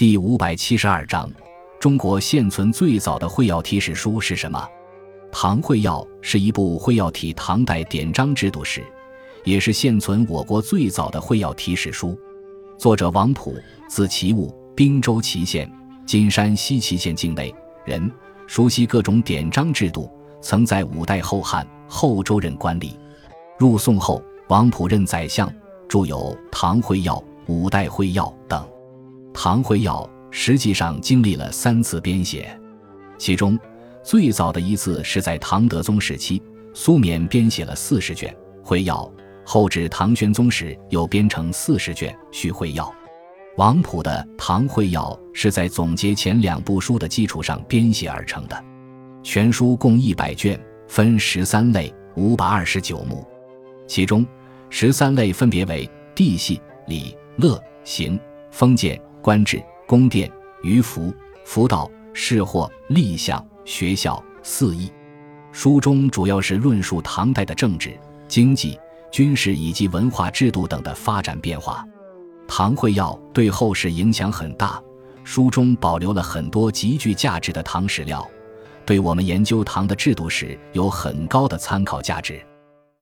第五百七十二章：中国现存最早的会要体史书是什么？《唐会要》是一部会要体唐代典章制度史，也是现存我国最早的会要体史书。作者王溥，字其物，滨州祁县（今山西祁县境内）人，熟悉各种典章制度，曾在五代后汉、后周任官吏。入宋后，王溥任宰相，著有《唐会要》《五代会要》等。《唐会要》实际上经历了三次编写，其中最早的一次是在唐德宗时期，苏冕编写了四十卷会要，后至唐玄宗时又编成四十卷续会要。王溥的《唐会要》是在总结前两部书的基础上编写而成的，全书共一百卷，分十三类，五百二十九目，其中十三类分别为地系、礼、乐、刑、封建。官制、宫殿、渔服、辅导、士货、立项、学校、四艺。书中主要是论述唐代的政治、经济、军事以及文化制度等的发展变化。《唐会要》对后世影响很大，书中保留了很多极具价值的唐史料，对我们研究唐的制度史有很高的参考价值。